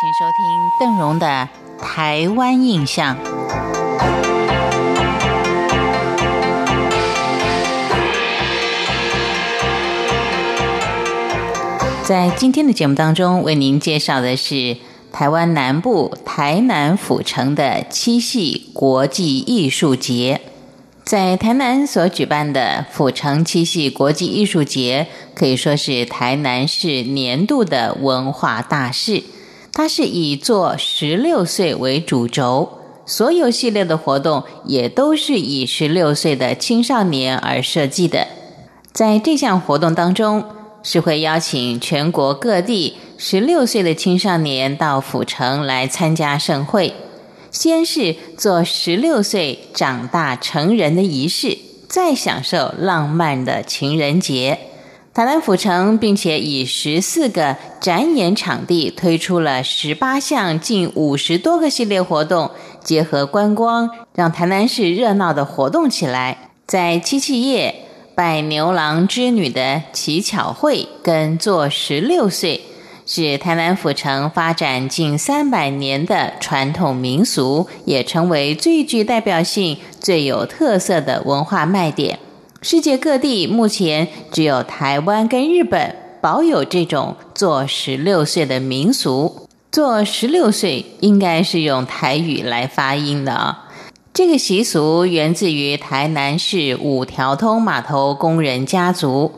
请收听邓荣的《台湾印象》。在今天的节目当中，为您介绍的是台湾南部台南府城的七夕国际艺术节。在台南所举办的府城七夕国际艺术节，可以说是台南市年度的文化大事。它是以做十六岁为主轴，所有系列的活动也都是以十六岁的青少年而设计的。在这项活动当中，是会邀请全国各地十六岁的青少年到府城来参加盛会，先是做十六岁长大成人的仪式，再享受浪漫的情人节。台南府城并且以十四个展演场地推出了十八项近五十多个系列活动，结合观光，让台南市热闹的活动起来。在七七夜。拜牛郎织女的乞巧会跟做十六岁，是台南府城发展近三百年的传统民俗，也成为最具代表性、最有特色的文化卖点。世界各地目前只有台湾跟日本保有这种做十六岁的民俗。做十六岁应该是用台语来发音的啊。这个习俗源自于台南市五条通码头工人家族。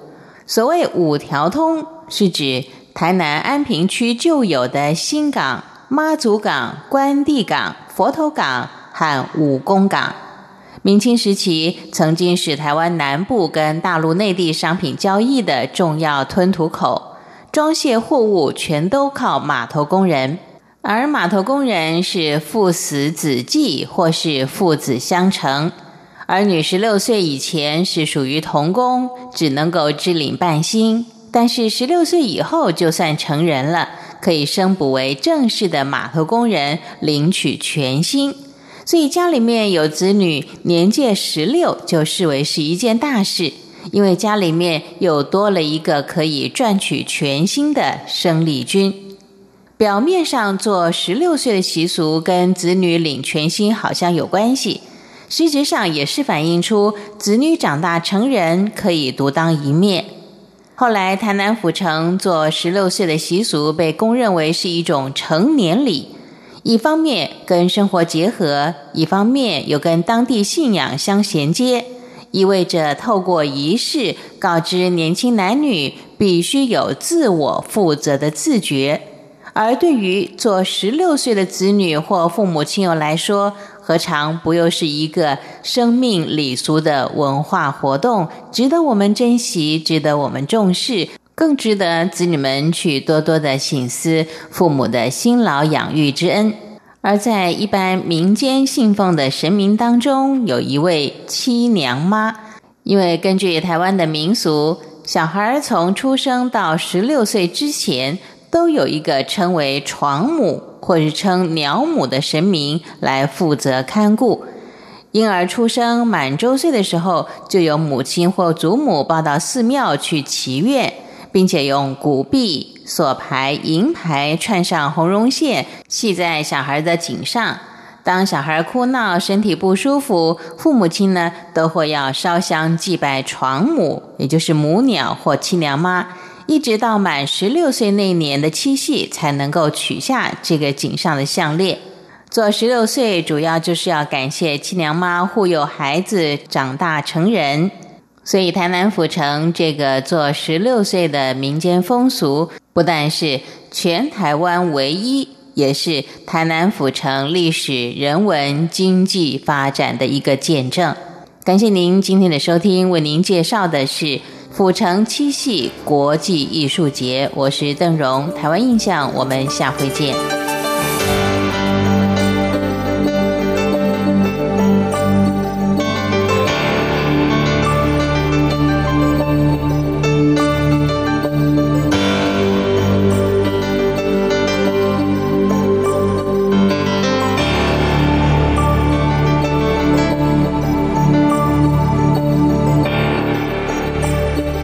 所谓五条通，是指台南安平区旧有的新港、妈祖港、关帝港、佛头港和武功港。明清时期，曾经是台湾南部跟大陆内地商品交易的重要吞吐口，装卸货物全都靠码头工人。而码头工人是父死子继，或是父子相承。儿女十六岁以前是属于童工，只能够支领半薪；但是十六岁以后就算成人了，可以升补为正式的码头工人，领取全薪。所以家里面有子女年届十六，就视为是一件大事，因为家里面又多了一个可以赚取全薪的生力军。表面上做十六岁的习俗跟子女领全薪好像有关系，实质上也是反映出子女长大成人可以独当一面。后来台南府城做十六岁的习俗被公认为是一种成年礼，一方面跟生活结合，一方面又跟当地信仰相衔接，意味着透过仪式告知年轻男女必须有自我负责的自觉。而对于做十六岁的子女或父母亲友来说，何尝不又是一个生命礼俗的文化活动，值得我们珍惜，值得我们重视，更值得子女们去多多的省思父母的辛劳养育之恩。而在一般民间信奉的神明当中，有一位七娘妈，因为根据台湾的民俗，小孩从出生到十六岁之前。都有一个称为床母或是称鸟母的神明来负责看顾婴儿出生满周岁的时候，就由母亲或祖母抱到寺庙去祈愿，并且用古币、锁牌、银牌串上红绒线系在小孩的颈上。当小孩哭闹、身体不舒服，父母亲呢都会要烧香祭拜床母，也就是母鸟或七娘妈。一直到满十六岁那年的七夕，才能够取下这个颈上的项链。做十六岁，主要就是要感谢七娘妈护佑孩子长大成人。所以，台南府城这个做十六岁的民间风俗，不但是全台湾唯一，也是台南府城历史、人文、经济发展的一个见证。感谢您今天的收听，为您介绍的是。府城七夕国际艺术节，我是邓荣，台湾印象，我们下回见。